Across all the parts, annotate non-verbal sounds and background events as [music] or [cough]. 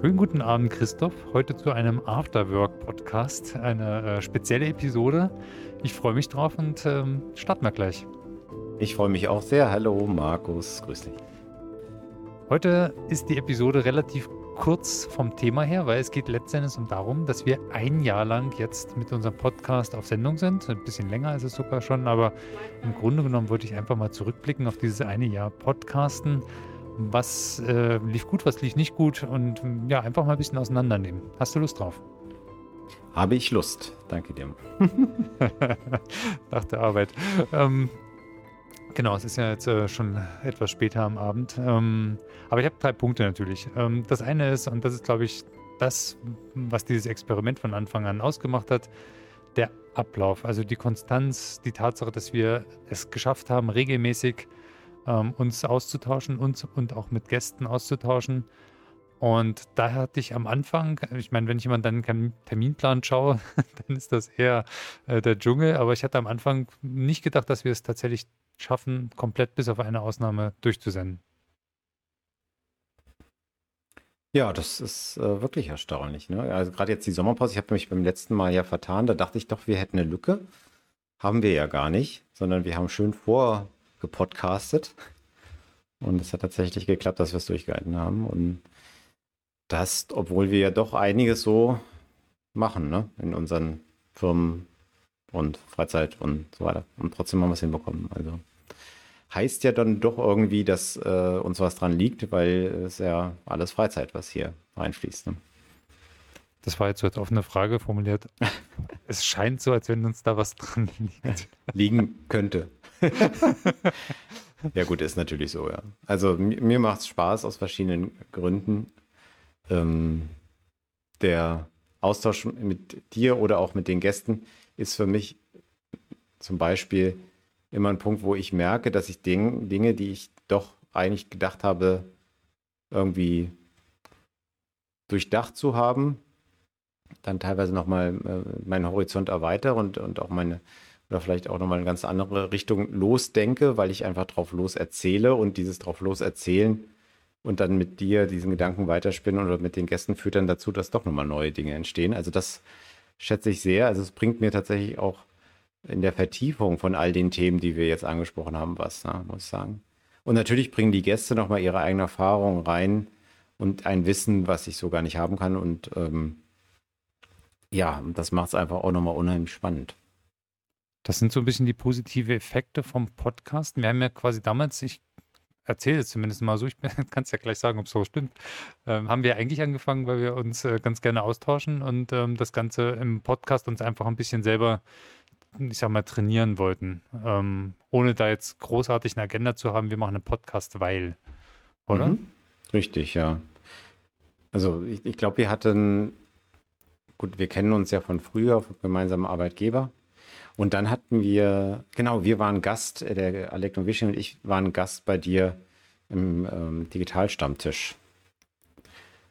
Schönen guten Abend, Christoph. Heute zu einem Afterwork-Podcast, eine äh, spezielle Episode. Ich freue mich drauf und ähm, starten wir gleich. Ich freue mich auch sehr. Hallo, Markus. Grüß dich. Heute ist die Episode relativ kurz vom Thema her, weil es geht letztendlich um darum, dass wir ein Jahr lang jetzt mit unserem Podcast auf Sendung sind. Ein bisschen länger ist es sogar schon, aber im Grunde genommen wollte ich einfach mal zurückblicken auf dieses eine Jahr Podcasten was äh, lief gut, was lief nicht gut und ja, einfach mal ein bisschen auseinandernehmen. Hast du Lust drauf? Habe ich Lust. Danke dir. [laughs] Nach der Arbeit. Ähm, genau, es ist ja jetzt äh, schon etwas später am Abend. Ähm, aber ich habe drei Punkte natürlich. Ähm, das eine ist, und das ist, glaube ich, das, was dieses Experiment von Anfang an ausgemacht hat, der Ablauf, also die Konstanz, die Tatsache, dass wir es geschafft haben, regelmäßig ähm, uns auszutauschen und, und auch mit Gästen auszutauschen. Und da hatte ich am Anfang, ich meine, wenn ich jemand dann einen Terminplan schaue, [laughs] dann ist das eher äh, der Dschungel. Aber ich hatte am Anfang nicht gedacht, dass wir es tatsächlich schaffen, komplett bis auf eine Ausnahme durchzusenden. Ja, das ist äh, wirklich erstaunlich. Ne? Also gerade jetzt die Sommerpause, ich habe mich beim letzten Mal ja vertan, da dachte ich doch, wir hätten eine Lücke. Haben wir ja gar nicht, sondern wir haben schön vor gepodcastet. Und es hat tatsächlich geklappt, dass wir es durchgehalten haben. Und das, obwohl wir ja doch einiges so machen, ne? In unseren Firmen und Freizeit und so weiter. Und trotzdem haben wir es hinbekommen. Also heißt ja dann doch irgendwie, dass äh, uns was dran liegt, weil es ja alles Freizeit, was hier reinfließt. Ne? Das war jetzt so als offene Frage formuliert. [laughs] es scheint so, als wenn uns da was dran liegt. Liegen könnte. [laughs] ja, gut, ist natürlich so, ja. Also mir macht es Spaß aus verschiedenen Gründen. Ähm, der Austausch mit dir oder auch mit den Gästen ist für mich zum Beispiel immer ein Punkt, wo ich merke, dass ich Ding, Dinge, die ich doch eigentlich gedacht habe, irgendwie durchdacht zu haben, dann teilweise nochmal äh, meinen Horizont erweitere und, und auch meine oder vielleicht auch nochmal in eine ganz andere Richtung losdenke, weil ich einfach drauf los erzähle und dieses drauf los erzählen und dann mit dir diesen Gedanken weiterspinnen oder mit den Gästen führt dann dazu, dass doch nochmal neue Dinge entstehen. Also das schätze ich sehr. Also es bringt mir tatsächlich auch in der Vertiefung von all den Themen, die wir jetzt angesprochen haben, was, ne, muss ich sagen. Und natürlich bringen die Gäste nochmal ihre eigene Erfahrung rein und ein Wissen, was ich so gar nicht haben kann. Und ähm, ja, das macht es einfach auch nochmal unheimlich spannend. Das sind so ein bisschen die positive Effekte vom Podcast. Wir haben ja quasi damals, ich erzähle es zumindest mal so, ich [laughs] kann es ja gleich sagen, ob es so stimmt, ähm, haben wir eigentlich angefangen, weil wir uns äh, ganz gerne austauschen und ähm, das Ganze im Podcast uns einfach ein bisschen selber, ich sag mal, trainieren wollten. Ähm, ohne da jetzt großartig eine Agenda zu haben, wir machen einen Podcast, weil, oder? Mhm. Richtig, ja. Also ich, ich glaube, wir hatten, gut, wir kennen uns ja von früher, vom gemeinsamen Arbeitgeber. Und dann hatten wir, genau, wir waren Gast, äh, der Alek Novici und ich waren Gast bei dir im ähm, Digitalstammtisch.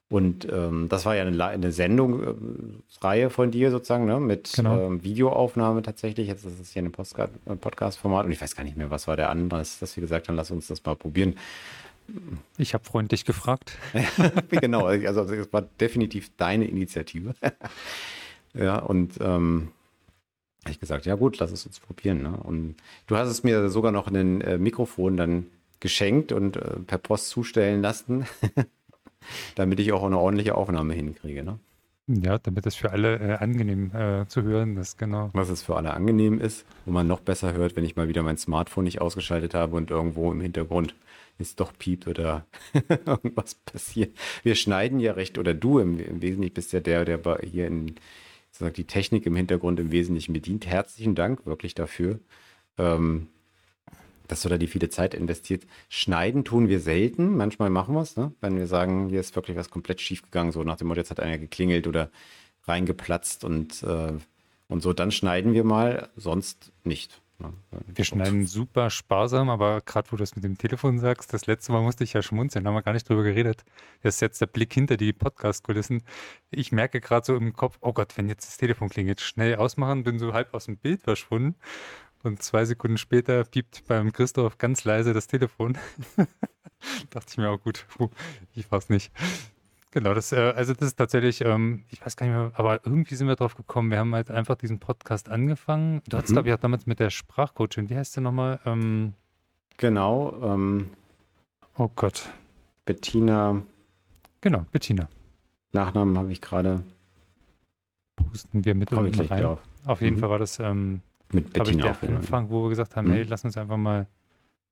Und ähm, das war ja eine, eine Sendungsreihe äh, von dir sozusagen, ne? mit genau. ähm, Videoaufnahme tatsächlich. Jetzt ist es hier ein äh, Podcast-Format und ich weiß gar nicht mehr, was war der Anlass, dass wir gesagt haben, lass uns das mal probieren. Ich habe freundlich gefragt. [laughs] genau, also es war definitiv deine Initiative. [laughs] ja, und ähm, habe ich gesagt, ja gut, lass es uns probieren. Ne? Und du hast es mir sogar noch ein äh, Mikrofon dann geschenkt und äh, per Post zustellen lassen, [laughs] damit ich auch eine ordentliche Aufnahme hinkriege. Ne? Ja, damit es für alle äh, angenehm äh, zu hören ist, genau. Was es für alle angenehm ist, wo man noch besser hört, wenn ich mal wieder mein Smartphone nicht ausgeschaltet habe und irgendwo im Hintergrund es doch piept oder [laughs] irgendwas passiert. Wir schneiden ja recht, oder du im, im Wesentlichen bist ja der, der hier in sozusagen die Technik im Hintergrund im Wesentlichen bedient. Herzlichen Dank wirklich dafür. Ähm, dass du da die viele Zeit investiert. Schneiden tun wir selten. Manchmal machen wir es, ne? wenn wir sagen, hier ist wirklich was komplett schief gegangen, so nach dem Motto, jetzt hat einer geklingelt oder reingeplatzt und, äh, und so, dann schneiden wir mal, sonst nicht. Ne? Wir schneiden super sparsam, aber gerade wo du das mit dem Telefon sagst, das letzte Mal musste ich ja schmunzeln, da haben wir gar nicht drüber geredet. Das ist jetzt der Blick hinter die Podcast-Kulissen. Ich merke gerade so im Kopf, oh Gott, wenn jetzt das Telefon klingelt, schnell ausmachen, bin so halb aus dem Bild verschwunden. Und zwei Sekunden später piept beim Christoph ganz leise das Telefon. [laughs] Dachte ich mir auch gut, ich weiß nicht. Genau, das, äh, also das ist tatsächlich, ähm, ich weiß gar nicht mehr, aber irgendwie sind wir drauf gekommen. Wir haben halt einfach diesen Podcast angefangen. Du hattest, mhm. glaube ich, auch damals mit der Sprachcoachin, wie heißt der nochmal? Ähm, genau. Ähm, oh Gott. Bettina. Genau, Bettina. Nachnamen habe ich gerade. Pusten wir mit unten rein. Auf jeden mhm. Fall war das ähm, mit Bettina ich, der Anfang, wo wir gesagt haben, mhm. hey, lass uns einfach mal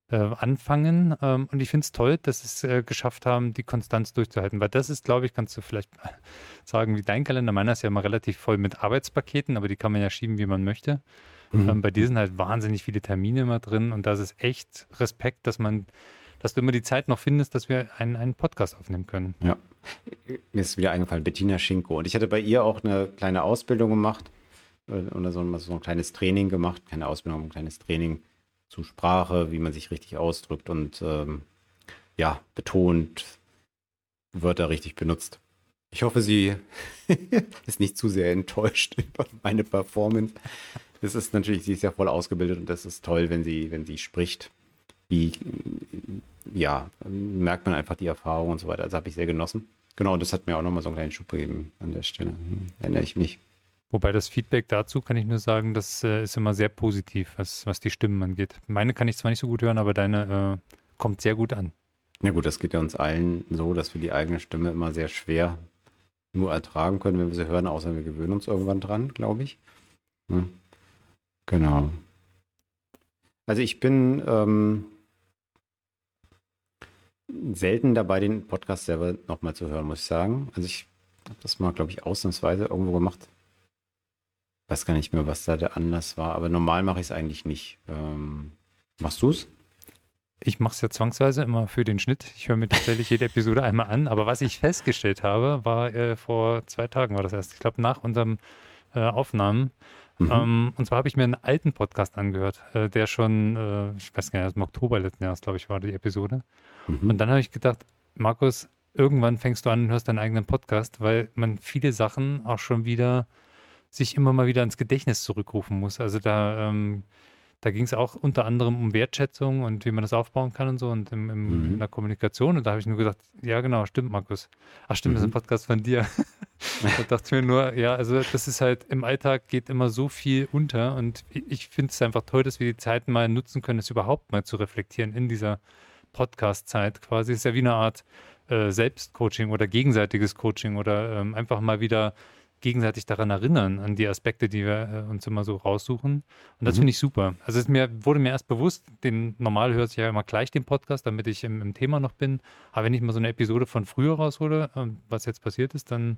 äh, anfangen. Ähm, und ich finde es toll, dass es äh, geschafft haben, die Konstanz durchzuhalten. Weil das ist, glaube ich, kannst du vielleicht [laughs] sagen, wie dein Kalender. Meiner ist ja immer relativ voll mit Arbeitspaketen, aber die kann man ja schieben, wie man möchte. Mhm. Ähm, bei dir sind halt wahnsinnig viele Termine immer drin und das ist echt Respekt, dass man, dass du immer die Zeit noch findest, dass wir einen, einen Podcast aufnehmen können. Ja. Mir ist wieder eingefallen, Bettina Schinko. Und ich hatte bei ihr auch eine kleine Ausbildung gemacht äh, oder so, so ein kleines Training gemacht. Keine Ausbildung, ein kleines Training zu Sprache, wie man sich richtig ausdrückt und ähm, ja, betont, Wörter richtig benutzt. Ich hoffe, sie [laughs] ist nicht zu sehr enttäuscht [laughs] über meine Performance. Das ist natürlich, sie ist ja voll ausgebildet und das ist toll, wenn sie, wenn sie spricht. Wie, ja, merkt man einfach die Erfahrung und so weiter. Also habe ich sehr genossen. Genau, und das hat mir auch nochmal so einen kleinen Schub gegeben an der Stelle. Erinnere ich mich. Wobei das Feedback dazu kann ich nur sagen, das äh, ist immer sehr positiv, was, was die Stimmen angeht. Meine kann ich zwar nicht so gut hören, aber deine äh, kommt sehr gut an. Ja gut, das geht ja uns allen so, dass wir die eigene Stimme immer sehr schwer nur ertragen können, wenn wir sie hören, außer wir gewöhnen uns irgendwann dran, glaube ich. Hm. Genau. Also ich bin ähm, selten dabei, den Podcast selber nochmal zu hören, muss ich sagen. Also ich habe das mal, glaube ich, ausnahmsweise irgendwo gemacht weiß gar nicht mehr, was da der Anlass war, aber normal mache ich es eigentlich nicht. Ähm, machst du es? Ich mache es ja zwangsweise immer für den Schnitt. Ich höre mir tatsächlich jede Episode einmal an. Aber was ich festgestellt habe, war äh, vor zwei Tagen war das erst. Ich glaube, nach unserem äh, Aufnahmen. Mhm. Ähm, und zwar habe ich mir einen alten Podcast angehört, äh, der schon, äh, ich weiß gar nicht, im Oktober letzten Jahres, glaube ich, war die Episode. Mhm. Und dann habe ich gedacht, Markus, irgendwann fängst du an und hörst deinen eigenen Podcast, weil man viele Sachen auch schon wieder sich immer mal wieder ins Gedächtnis zurückrufen muss. Also da, ähm, da ging es auch unter anderem um Wertschätzung und wie man das aufbauen kann und so und im, im, mhm. in der Kommunikation. Und da habe ich nur gesagt, ja genau, stimmt, Markus. Ach stimmt, mhm. das ist ein mhm. Podcast von dir. [laughs] da dachte ich mir nur, ja, also das ist halt, im Alltag geht immer so viel unter und ich finde es einfach toll, dass wir die Zeit mal nutzen können, es überhaupt mal zu reflektieren in dieser Podcast-Zeit quasi. Es ist ja wie eine Art äh, Selbstcoaching oder gegenseitiges Coaching oder ähm, einfach mal wieder gegenseitig daran erinnern, an die Aspekte, die wir äh, uns immer so raussuchen. Und das mhm. finde ich super. Also es mir, wurde mir erst bewusst, den normal hört sich ja immer gleich den Podcast, damit ich im, im, Thema noch bin. Aber wenn ich mal so eine Episode von früher raushole, äh, was jetzt passiert ist, dann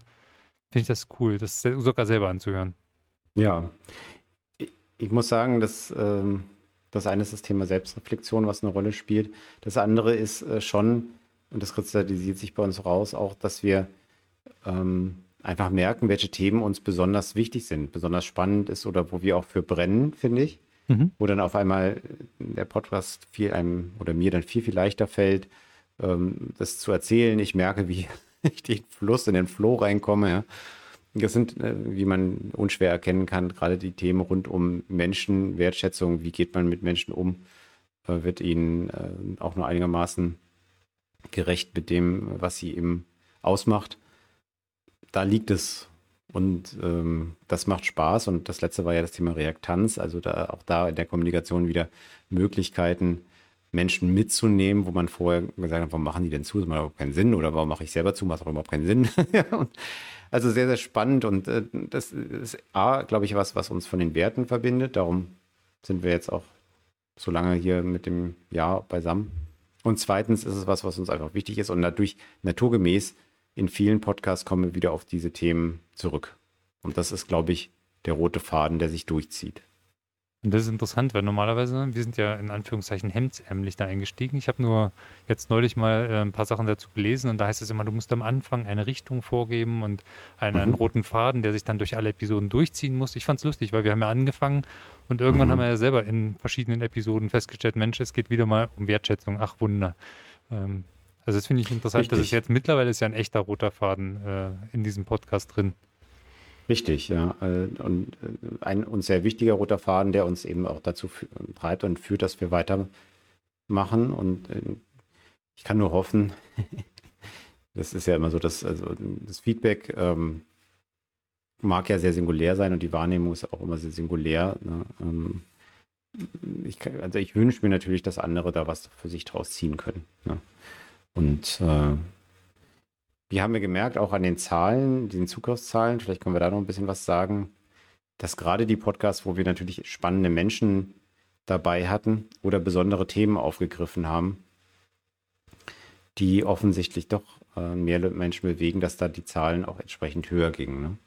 finde ich das cool, das sogar selber anzuhören. Ja, ich, ich muss sagen, dass ähm, das eine ist das Thema Selbstreflexion, was eine Rolle spielt. Das andere ist äh, schon, und das kristallisiert sich bei uns raus, auch, dass wir ähm, einfach merken, welche Themen uns besonders wichtig sind, besonders spannend ist oder wo wir auch für brennen, finde ich. Mhm. Wo dann auf einmal der Podcast viel einem oder mir dann viel, viel leichter fällt, ähm, das zu erzählen. Ich merke, wie [laughs] ich den Fluss in den Flow reinkomme. Ja. Das sind, äh, wie man unschwer erkennen kann, gerade die Themen rund um Menschen, Wertschätzung, wie geht man mit Menschen um, äh, wird ihnen äh, auch nur einigermaßen gerecht mit dem, was sie eben ausmacht da liegt es. Und ähm, das macht Spaß. Und das letzte war ja das Thema Reaktanz. Also da, auch da in der Kommunikation wieder Möglichkeiten, Menschen mitzunehmen, wo man vorher gesagt hat, warum machen die denn zu? Das macht überhaupt keinen Sinn. Oder warum mache ich selber zu? Macht auch überhaupt keinen Sinn. [laughs] also sehr, sehr spannend. Und äh, das ist A, glaube ich, was, was uns von den Werten verbindet. Darum sind wir jetzt auch so lange hier mit dem Jahr beisammen. Und zweitens ist es was, was uns einfach wichtig ist und dadurch naturgemäß in vielen Podcasts kommen wir wieder auf diese Themen zurück. Und das ist, glaube ich, der rote Faden, der sich durchzieht. Und das ist interessant, weil normalerweise, wir sind ja in Anführungszeichen hemdsärmlich da eingestiegen. Ich habe nur jetzt neulich mal äh, ein paar Sachen dazu gelesen und da heißt es immer, du musst am Anfang eine Richtung vorgeben und einen, mhm. einen roten Faden, der sich dann durch alle Episoden durchziehen muss. Ich fand es lustig, weil wir haben ja angefangen und irgendwann mhm. haben wir ja selber in verschiedenen Episoden festgestellt, Mensch, es geht wieder mal um Wertschätzung. Ach Wunder. Ähm, also das finde ich interessant, Richtig. dass es jetzt mittlerweile ist ja ein echter roter Faden äh, in diesem Podcast drin. Richtig, ja. Äh, und äh, ein uns sehr wichtiger roter Faden, der uns eben auch dazu treibt und führt, dass wir weitermachen. Und äh, ich kann nur hoffen, [laughs] das ist ja immer so, dass also das Feedback ähm, mag ja sehr singulär sein und die Wahrnehmung ist auch immer sehr singulär. Ne? Ähm, ich kann, also ich wünsche mir natürlich, dass andere da was für sich draus ziehen können. Ne? Und äh, wir haben ja gemerkt, auch an den Zahlen, den Zugriffszahlen, vielleicht können wir da noch ein bisschen was sagen, dass gerade die Podcasts, wo wir natürlich spannende Menschen dabei hatten oder besondere Themen aufgegriffen haben, die offensichtlich doch äh, mehr Menschen bewegen, dass da die Zahlen auch entsprechend höher gingen. Ne?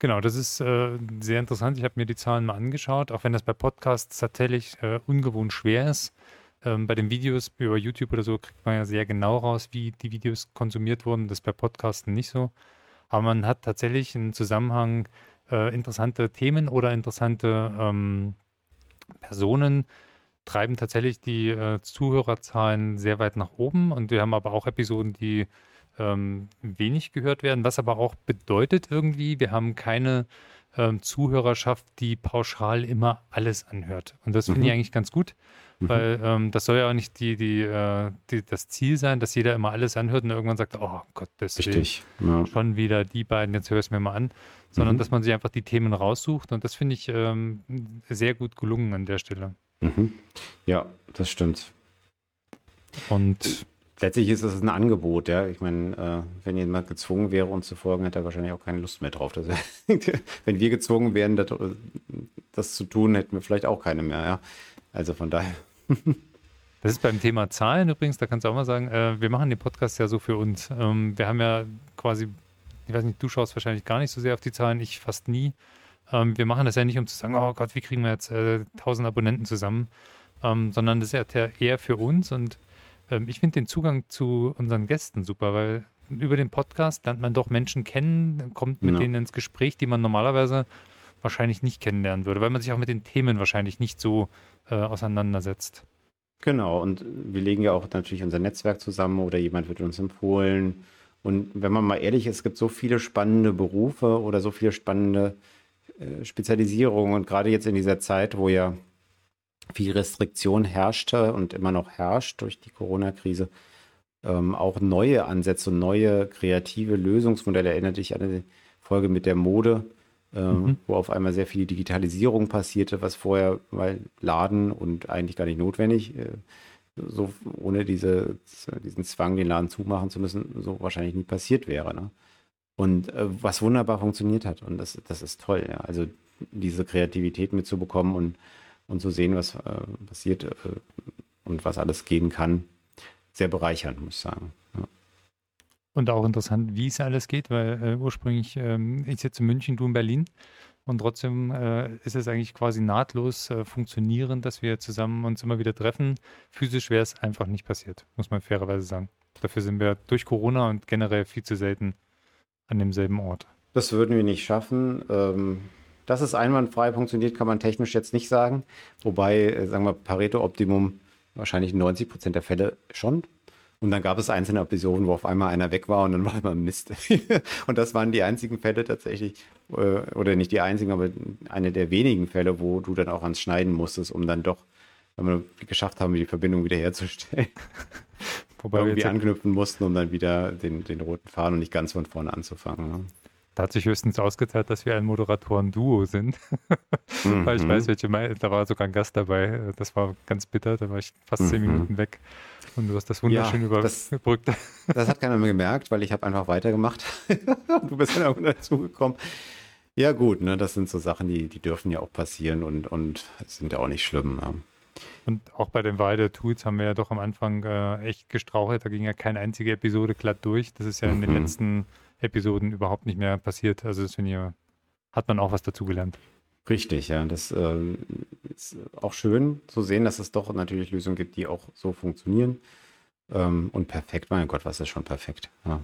Genau, das ist äh, sehr interessant. Ich habe mir die Zahlen mal angeschaut, auch wenn das bei Podcasts tatsächlich äh, ungewohnt schwer ist. Ähm, bei den Videos über YouTube oder so kriegt man ja sehr genau raus, wie die Videos konsumiert wurden. Das ist bei Podcasten nicht so. Aber man hat tatsächlich einen Zusammenhang, äh, interessante Themen oder interessante ähm, Personen treiben tatsächlich die äh, Zuhörerzahlen sehr weit nach oben. Und wir haben aber auch Episoden, die ähm, wenig gehört werden, was aber auch bedeutet irgendwie, wir haben keine ähm, Zuhörerschaft, die pauschal immer alles anhört. Und das finde mhm. ich eigentlich ganz gut. Mhm. Weil ähm, das soll ja auch nicht die, die, äh, die, das Ziel sein, dass jeder immer alles anhört und irgendwann sagt, oh Gott, das ist ja. schon wieder die beiden, jetzt hör es mir mal an. Sondern mhm. dass man sich einfach die Themen raussucht und das finde ich ähm, sehr gut gelungen an der Stelle. Mhm. Ja, das stimmt. Und letztlich ist es ein Angebot, ja. Ich meine, äh, wenn jemand gezwungen wäre, uns zu folgen, hätte er wahrscheinlich auch keine Lust mehr drauf. Das, [laughs] wenn wir gezwungen wären, das, das, zu tun, hätten wir vielleicht auch keine mehr, ja. Also von daher. Das ist beim Thema Zahlen übrigens, da kannst du auch mal sagen, äh, wir machen den Podcast ja so für uns. Ähm, wir haben ja quasi, ich weiß nicht, du schaust wahrscheinlich gar nicht so sehr auf die Zahlen, ich fast nie. Ähm, wir machen das ja nicht, um zu sagen, oh Gott, wie kriegen wir jetzt äh, 1000 Abonnenten zusammen, ähm, sondern das ist ja eher für uns und ähm, ich finde den Zugang zu unseren Gästen super, weil über den Podcast lernt man doch Menschen kennen, kommt mit ja. denen ins Gespräch, die man normalerweise wahrscheinlich nicht kennenlernen würde, weil man sich auch mit den Themen wahrscheinlich nicht so äh, auseinandersetzt. Genau, und wir legen ja auch natürlich unser Netzwerk zusammen oder jemand wird uns empfohlen. Und wenn man mal ehrlich ist, es gibt so viele spannende Berufe oder so viele spannende äh, Spezialisierungen. Und gerade jetzt in dieser Zeit, wo ja viel Restriktion herrschte und immer noch herrscht durch die Corona-Krise, ähm, auch neue Ansätze neue kreative Lösungsmodelle. Erinnert dich an die Folge mit der Mode, mhm. wo auf einmal sehr viel Digitalisierung passierte, was vorher weil Laden und eigentlich gar nicht notwendig, äh, so ohne diese, diesen Zwang, den Laden zumachen zu müssen, so wahrscheinlich nie passiert wäre. Ne? Und äh, was wunderbar funktioniert hat. Und das, das ist toll, ja. Also diese Kreativität mitzubekommen und, und zu sehen, was äh, passiert äh, und was alles gehen kann. Sehr bereichernd, muss ich sagen. Ja. Und auch interessant, wie es alles geht, weil äh, ursprünglich, ähm, ich sitze in München, du in Berlin. Und trotzdem äh, ist es eigentlich quasi nahtlos äh, funktionierend, dass wir zusammen uns immer wieder treffen. Physisch wäre es einfach nicht passiert, muss man fairerweise sagen. Dafür sind wir durch Corona und generell viel zu selten an demselben Ort. Das würden wir nicht schaffen. Ähm, dass es einwandfrei funktioniert, kann man technisch jetzt nicht sagen. Wobei, äh, sagen wir, Pareto-Optimum wahrscheinlich 90 Prozent der Fälle schon und dann gab es einzelne Episoden, wo auf einmal einer weg war und dann war immer Mist. [laughs] und das waren die einzigen Fälle tatsächlich, äh, oder nicht die einzigen, aber eine der wenigen Fälle, wo du dann auch ans Schneiden musstest, um dann doch, wenn wir geschafft haben, die Verbindung wiederherzustellen. [laughs] Wobei wir irgendwie anknüpfen mussten, um dann wieder den, den roten Faden und nicht ganz von vorne anzufangen. Ne? Da hat sich höchstens ausgezahlt, dass wir ein Moderatoren-Duo sind. mhm. [laughs] Weil ich weiß, welche, da war sogar ein Gast dabei. Das war ganz bitter, da war ich fast mhm. zehn Minuten weg. Und du hast das wunderschön ja, überbrückt. Das, [laughs] das, hat keiner mehr gemerkt, weil ich habe einfach weitergemacht. [laughs] du bist dann irgendwann dazugekommen. Ja gut, ne, das sind so Sachen, die, die dürfen ja auch passieren und, und sind ja auch nicht schlimm. Ja. Und auch bei den Weide-Tools haben wir ja doch am Anfang äh, echt gestrauchelt. Da ging ja keine einzige Episode glatt durch. Das ist ja in mhm. den letzten Episoden überhaupt nicht mehr passiert. Also das finde ich, hat man auch was dazugelernt. Richtig, ja. Das äh, ist auch schön zu sehen, dass es doch natürlich Lösungen gibt, die auch so funktionieren. Ähm, und perfekt, mein Gott, was ist schon perfekt? Ja,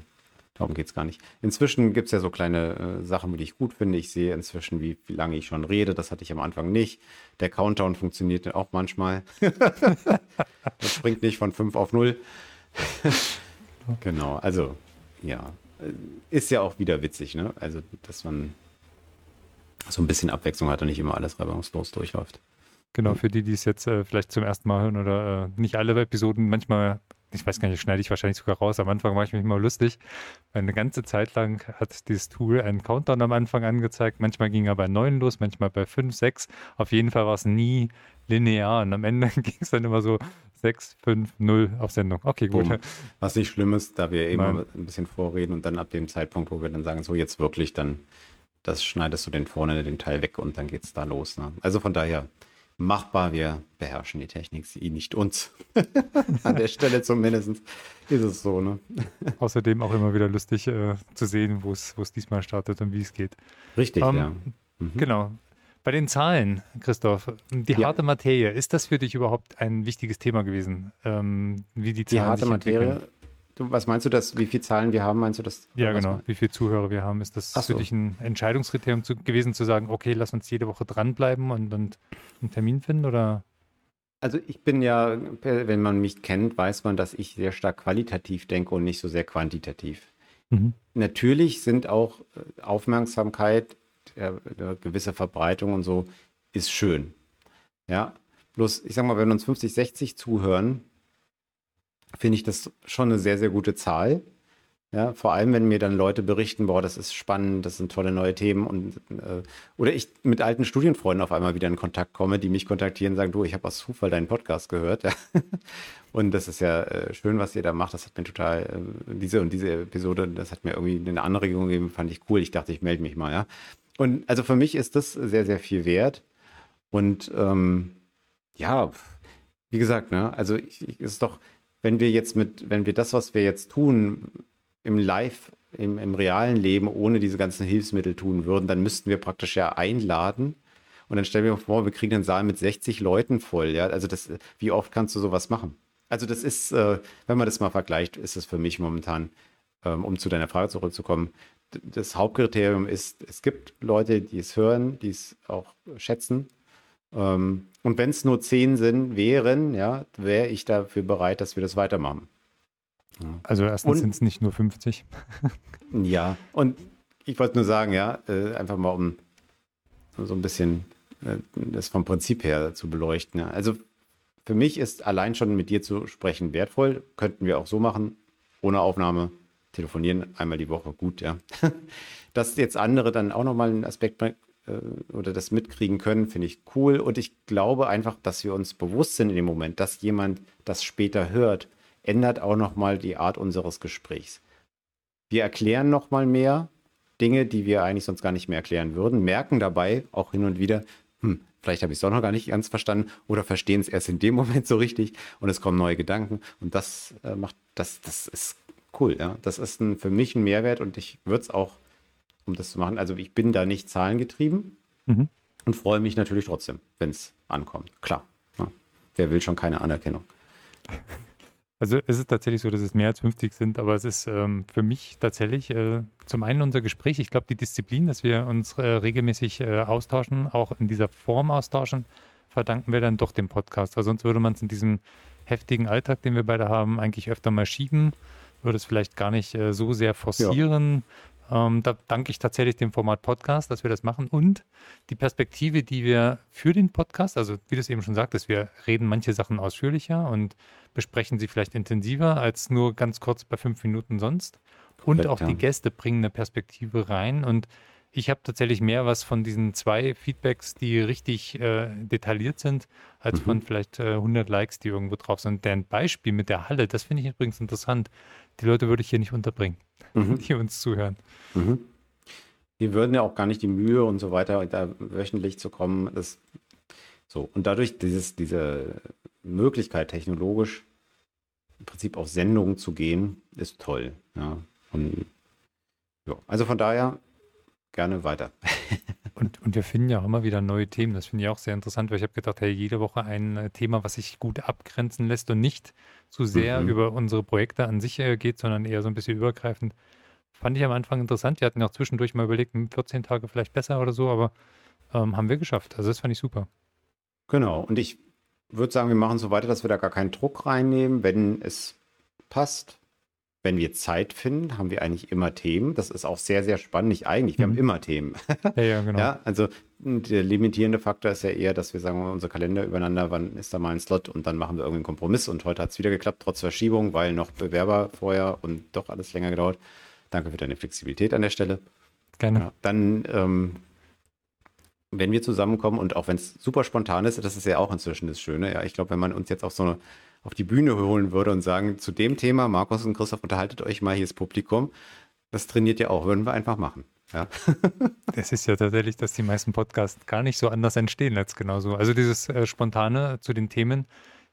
darum geht es gar nicht. Inzwischen gibt es ja so kleine äh, Sachen, die ich gut finde. Ich sehe inzwischen, wie, wie lange ich schon rede. Das hatte ich am Anfang nicht. Der Countdown funktioniert auch manchmal. [laughs] das springt nicht von 5 auf 0. [laughs] genau, also ja. Ist ja auch wieder witzig, ne? Also, dass man so ein bisschen Abwechslung hat und nicht immer alles reibungslos durchläuft. Genau, für die, die es jetzt äh, vielleicht zum ersten Mal hören oder äh, nicht alle Episoden, manchmal, ich weiß gar nicht, schneide ich wahrscheinlich sogar raus. Am Anfang war ich mich immer lustig. Eine ganze Zeit lang hat dieses Tool einen Countdown am Anfang angezeigt. Manchmal ging er bei neun los, manchmal bei fünf, sechs. Auf jeden Fall war es nie linear. Und am Ende [laughs] ging es dann immer so 6, 5, 0 auf Sendung. Okay, gut. Boom. Was nicht schlimm ist, da wir eben ein bisschen vorreden und dann ab dem Zeitpunkt, wo wir dann sagen, so jetzt wirklich, dann das schneidest du den vorne den Teil weg und dann geht es da los. Ne? Also von daher, machbar. Wir beherrschen die Technik, sie nicht uns. [laughs] An der Stelle zumindest ist es so. Ne? Außerdem auch immer wieder lustig äh, zu sehen, wo es diesmal startet und wie es geht. Richtig, ähm, ja. Mhm. Genau. Bei den Zahlen, Christoph, die ja. harte Materie, ist das für dich überhaupt ein wichtiges Thema gewesen? Ähm, wie die Zahlen Die harte Materie? Du, was meinst du, dass, wie viele Zahlen wir haben? Meinst du das? Ja, genau. Wie viele Zuhörer wir haben? Ist das so. für dich ein Entscheidungskriterium zu, gewesen, zu sagen, okay, lass uns jede Woche dranbleiben und, und einen Termin finden? Oder? Also ich bin ja, wenn man mich kennt, weiß man, dass ich sehr stark qualitativ denke und nicht so sehr quantitativ. Mhm. Natürlich sind auch äh, Aufmerksamkeit, der gewisse Verbreitung und so ist schön. Ja, bloß ich sag mal, wenn uns 50, 60 zuhören, finde ich das schon eine sehr, sehr gute Zahl. Ja, vor allem, wenn mir dann Leute berichten, boah, das ist spannend, das sind tolle neue Themen und äh, oder ich mit alten Studienfreunden auf einmal wieder in Kontakt komme, die mich kontaktieren und sagen, du, ich habe aus Zufall deinen Podcast gehört. Ja. [laughs] Und das ist ja äh, schön, was ihr da macht. Das hat mir total, äh, diese und diese Episode, das hat mir irgendwie eine Anregung gegeben, fand ich cool. Ich dachte, ich melde mich mal, ja. Und also für mich ist das sehr, sehr viel wert. Und ähm, ja, wie gesagt, ne, also ich, ich, ist doch, wenn wir jetzt mit, wenn wir das, was wir jetzt tun, im Live, im, im realen Leben ohne diese ganzen Hilfsmittel tun würden, dann müssten wir praktisch ja einladen. Und dann stellen wir uns vor, wir kriegen einen Saal mit 60 Leuten voll. Ja, also das, wie oft kannst du sowas machen? Also das ist, äh, wenn man das mal vergleicht, ist es für mich momentan, ähm, um zu deiner Frage zurückzukommen, das Hauptkriterium ist, es gibt Leute, die es hören, die es auch schätzen ähm, und wenn es nur zehn sind, wären, ja, wäre ich dafür bereit, dass wir das weitermachen. Ja. Also erstens sind es nicht nur 50. [laughs] ja, und ich wollte nur sagen, ja, äh, einfach mal um so ein bisschen äh, das vom Prinzip her zu beleuchten. Ja. Also für mich ist allein schon mit dir zu sprechen wertvoll. Könnten wir auch so machen, ohne Aufnahme, telefonieren einmal die Woche, gut, ja. [laughs] Dass jetzt andere dann auch nochmal einen Aspekt äh, oder das mitkriegen können, finde ich cool. Und ich glaube einfach, dass wir uns bewusst sind in dem Moment, dass jemand das später hört, ändert auch nochmal die Art unseres Gesprächs. Wir erklären nochmal mehr Dinge, die wir eigentlich sonst gar nicht mehr erklären würden, merken dabei auch hin und wieder, hm, vielleicht habe ich es doch noch gar nicht ganz verstanden oder verstehen es erst in dem [laughs] Moment so richtig und es kommen neue Gedanken und das äh, macht, das, das ist cool, ja. Das ist ein, für mich ein Mehrwert und ich würde es auch um das zu machen. Also ich bin da nicht zahlengetrieben mhm. und freue mich natürlich trotzdem, wenn es ankommt. Klar. Ja. Wer will schon keine Anerkennung? [laughs] Also es ist tatsächlich so, dass es mehr als 50 sind, aber es ist ähm, für mich tatsächlich äh, zum einen unser Gespräch, ich glaube die Disziplin, dass wir uns äh, regelmäßig äh, austauschen, auch in dieser Form austauschen, verdanken wir dann doch dem Podcast. Weil sonst würde man es in diesem heftigen Alltag, den wir beide haben, eigentlich öfter mal schieben, würde es vielleicht gar nicht äh, so sehr forcieren. Ja. Ähm, da danke ich tatsächlich dem Format Podcast, dass wir das machen und die Perspektive, die wir für den Podcast, also wie du es eben schon sagtest, wir reden manche Sachen ausführlicher und besprechen sie vielleicht intensiver als nur ganz kurz bei fünf Minuten sonst. Und Perfekt, auch ja. die Gäste bringen eine Perspektive rein und ich habe tatsächlich mehr was von diesen zwei Feedbacks, die richtig äh, detailliert sind, als mhm. von vielleicht äh, 100 Likes, die irgendwo drauf sind. Deren Beispiel mit der Halle, das finde ich übrigens interessant. Die Leute würde ich hier nicht unterbringen, mhm. die uns zuhören. Mhm. Die würden ja auch gar nicht die Mühe und so weiter, da wöchentlich zu kommen. Das, so. Und dadurch dieses, diese Möglichkeit, technologisch im Prinzip auf Sendungen zu gehen, ist toll. Ja. Und, ja. Also von daher gerne weiter. [laughs] Und, und wir finden ja auch immer wieder neue Themen. Das finde ich auch sehr interessant, weil ich habe gedacht, hey, jede Woche ein äh, Thema, was sich gut abgrenzen lässt und nicht zu sehr mhm. über unsere Projekte an sich äh, geht, sondern eher so ein bisschen übergreifend. Fand ich am Anfang interessant. Wir hatten ja auch zwischendurch mal überlegt, 14 hm, Tage vielleicht besser oder so, aber ähm, haben wir geschafft. Also das fand ich super. Genau. Und ich würde sagen, wir machen so weiter, dass wir da gar keinen Druck reinnehmen. Wenn es passt, wenn wir Zeit finden, haben wir eigentlich immer Themen. Das ist auch sehr, sehr spannend. Nicht eigentlich, wir mhm. haben immer Themen. Ja, ja, genau. Ja, also der limitierende Faktor ist ja eher, dass wir sagen, unser Kalender übereinander, wann ist da mal ein Slot und dann machen wir irgendwie einen Kompromiss. Und heute hat es wieder geklappt, trotz Verschiebung, weil noch Bewerber vorher und doch alles länger gedauert. Danke für deine Flexibilität an der Stelle. Gerne. Ja, dann, ähm, wenn wir zusammenkommen und auch wenn es super spontan ist, das ist ja auch inzwischen das Schöne. Ja, ich glaube, wenn man uns jetzt auf so eine auf die Bühne holen würde und sagen, zu dem Thema, Markus und Christoph, unterhaltet euch mal, hier ist Publikum. Das trainiert ja auch, würden wir einfach machen. Ja. [laughs] das ist ja tatsächlich, dass die meisten Podcasts gar nicht so anders entstehen als genauso. Also dieses äh, Spontane zu den Themen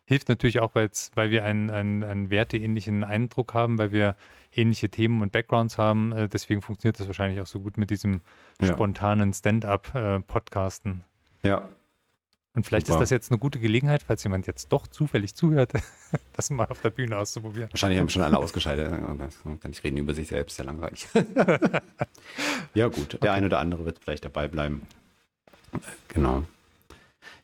hilft natürlich auch, weil wir einen, einen, einen werteähnlichen Eindruck haben, weil wir ähnliche Themen und Backgrounds haben. Äh, deswegen funktioniert das wahrscheinlich auch so gut mit diesem ja. spontanen Stand-up-Podcasten. Äh, ja, und vielleicht Super. ist das jetzt eine gute Gelegenheit, falls jemand jetzt doch zufällig zuhört, [laughs] das mal auf der Bühne auszuprobieren. Wahrscheinlich haben schon alle ausgeschaltet. Kann ich reden über sich selbst, sehr langweilig. [laughs] ja, gut. Der okay. eine oder andere wird vielleicht dabei bleiben. Genau.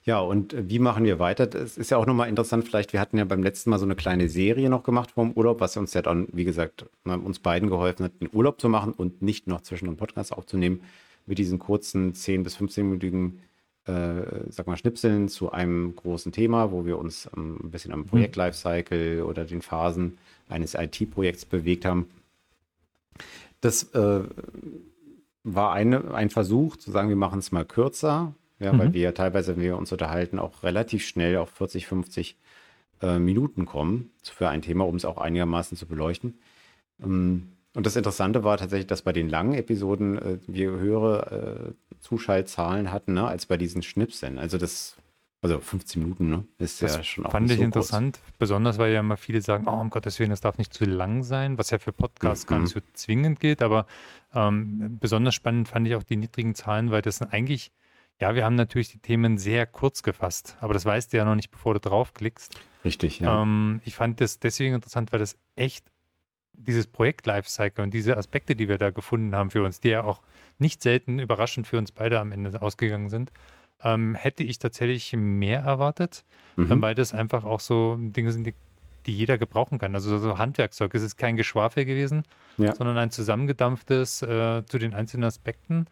Ja, und wie machen wir weiter? Das ist ja auch nochmal interessant. Vielleicht, wir hatten ja beim letzten Mal so eine kleine Serie noch gemacht vom Urlaub, was uns ja dann, wie gesagt, uns beiden geholfen hat, den Urlaub zu machen und nicht noch zwischen einem Podcast aufzunehmen mit diesen kurzen 10- bis 15-minütigen äh, sag mal, Schnipseln zu einem großen Thema, wo wir uns ein bisschen am Projekt-Lifecycle oder den Phasen eines IT-Projekts bewegt haben. Das äh, war eine, ein Versuch zu sagen, wir machen es mal kürzer, ja, mhm. weil wir teilweise, wenn wir uns unterhalten, auch relativ schnell auf 40, 50 äh, Minuten kommen für ein Thema, um es auch einigermaßen zu beleuchten. Ähm, und das Interessante war tatsächlich, dass bei den langen Episoden äh, wir höhere äh, Zuschaltzahlen hatten, ne, als bei diesen Schnipseln. Also das, also 15 Minuten, ne? Ist das ja schon auch Fand ich so interessant, kurz. besonders weil ja immer viele sagen, oh, um Gottes Willen, das darf nicht zu lang sein, was ja für Podcasts mhm. gar nicht so zwingend gilt, aber ähm, besonders spannend fand ich auch die niedrigen Zahlen, weil das sind eigentlich, ja, wir haben natürlich die Themen sehr kurz gefasst, aber das weißt du ja noch nicht, bevor du draufklickst. Richtig, ja. Ähm, ich fand das deswegen interessant, weil das echt dieses Projekt-Lifecycle und diese Aspekte, die wir da gefunden haben für uns, die ja auch nicht selten überraschend für uns beide am Ende ausgegangen sind, ähm, hätte ich tatsächlich mehr erwartet, mhm. weil das einfach auch so Dinge sind, die, die jeder gebrauchen kann. Also so Handwerkzeug. Es ist kein Geschwafel gewesen, ja. sondern ein zusammengedampftes äh, zu den einzelnen Aspekten.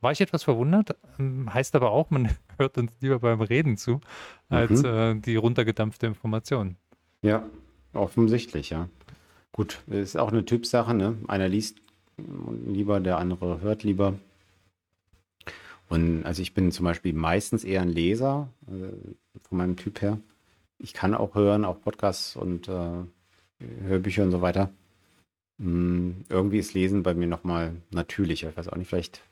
War ich etwas verwundert, ähm, heißt aber auch, man [laughs] hört uns lieber beim Reden zu, als mhm. äh, die runtergedampfte Information. Ja, offensichtlich, ja. Gut, ist auch eine Typsache, ne? Einer liest lieber, der andere hört lieber. Und also ich bin zum Beispiel meistens eher ein Leser, äh, von meinem Typ her. Ich kann auch hören, auch Podcasts und äh, Hörbücher und so weiter. Mm, irgendwie ist Lesen bei mir nochmal natürlicher. Ich weiß auch nicht, vielleicht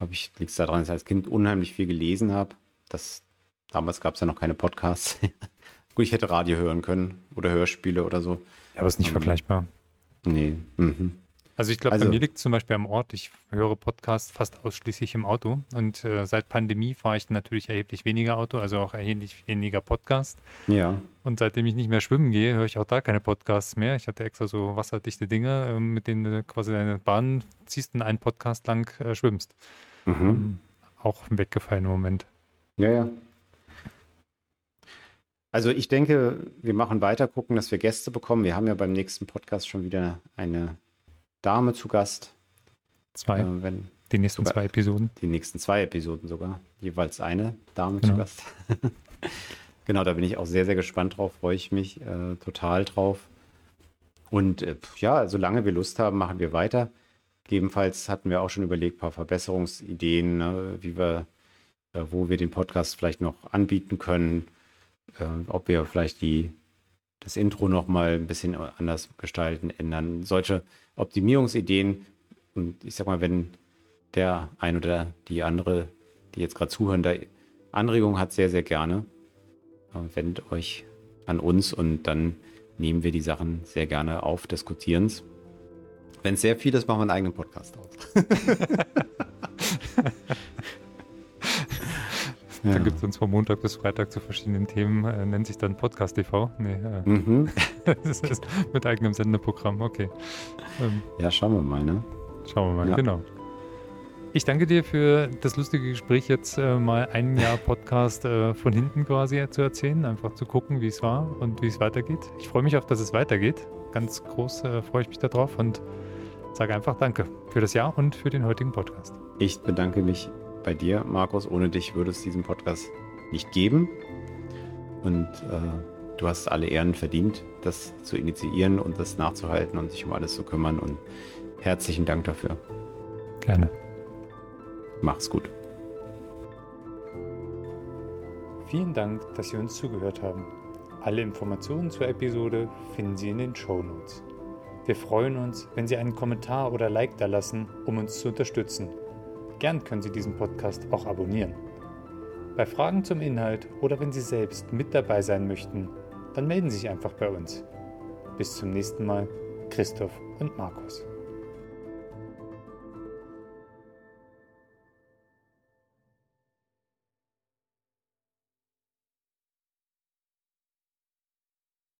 habe ich, es daran, dass ich als Kind unheimlich viel gelesen habe. Das, damals gab es ja noch keine Podcasts. [laughs] Gut, ich hätte Radio hören können oder Hörspiele oder so. Ja, aber ist nicht mhm. vergleichbar. Nee. Mhm. Also ich glaube, also, bei mir liegt zum Beispiel am Ort, ich höre Podcasts fast ausschließlich im Auto und äh, seit Pandemie fahre ich natürlich erheblich weniger Auto, also auch erheblich weniger Podcast. Ja. Und seitdem ich nicht mehr schwimmen gehe, höre ich auch da keine Podcasts mehr. Ich hatte extra so wasserdichte Dinge, äh, mit denen du quasi deine Bahn ziehst und einen Podcast lang äh, schwimmst. Mhm. Ähm, auch weggefallen im Moment. Ja, ja. Also ich denke, wir machen weiter, gucken, dass wir Gäste bekommen. Wir haben ja beim nächsten Podcast schon wieder eine Dame zu Gast. Zwei. Äh, wenn, die nächsten sogar, zwei Episoden. Die nächsten zwei Episoden sogar. Jeweils eine Dame genau. zu Gast. [laughs] genau, da bin ich auch sehr, sehr gespannt drauf, freue ich mich äh, total drauf. Und äh, ja, solange wir Lust haben, machen wir weiter. Gegebenenfalls hatten wir auch schon überlegt, ein paar Verbesserungsideen, ne, wie wir, äh, wo wir den Podcast vielleicht noch anbieten können äh, ob wir vielleicht die, das Intro noch mal ein bisschen anders gestalten, ändern. Solche Optimierungsideen. Und ich sag mal, wenn der ein oder die andere, die jetzt gerade zuhören, da Anregungen hat, sehr, sehr gerne. Äh, wendet euch an uns und dann nehmen wir die Sachen sehr gerne auf, diskutieren es. Wenn es sehr viel ist, machen wir einen eigenen Podcast auf. [laughs] Ja. Dann gibt es uns von Montag bis Freitag zu verschiedenen Themen, äh, nennt sich dann Podcast TV. Nee, äh, mhm. [laughs] das ist mit eigenem Sendeprogramm, okay. Ähm, ja, schauen wir mal, ne? Schauen wir mal, ja. genau. Ich danke dir für das lustige Gespräch, jetzt äh, mal ein Jahr Podcast äh, von hinten quasi zu erzählen, einfach zu gucken, wie es war und wie es weitergeht. Ich freue mich auf, dass es weitergeht. Ganz groß äh, freue ich mich darauf und sage einfach Danke für das Jahr und für den heutigen Podcast. Ich bedanke mich bei dir, Markus. Ohne dich würde es diesen Podcast nicht geben. Und äh, du hast alle Ehren verdient, das zu initiieren und das nachzuhalten und sich um alles zu kümmern. Und herzlichen Dank dafür. Gerne. Mach's gut. Vielen Dank, dass Sie uns zugehört haben. Alle Informationen zur Episode finden Sie in den Show Notes. Wir freuen uns, wenn Sie einen Kommentar oder Like da lassen, um uns zu unterstützen. Gern können Sie diesen Podcast auch abonnieren. Bei Fragen zum Inhalt oder wenn Sie selbst mit dabei sein möchten, dann melden Sie sich einfach bei uns. Bis zum nächsten Mal, Christoph und Markus.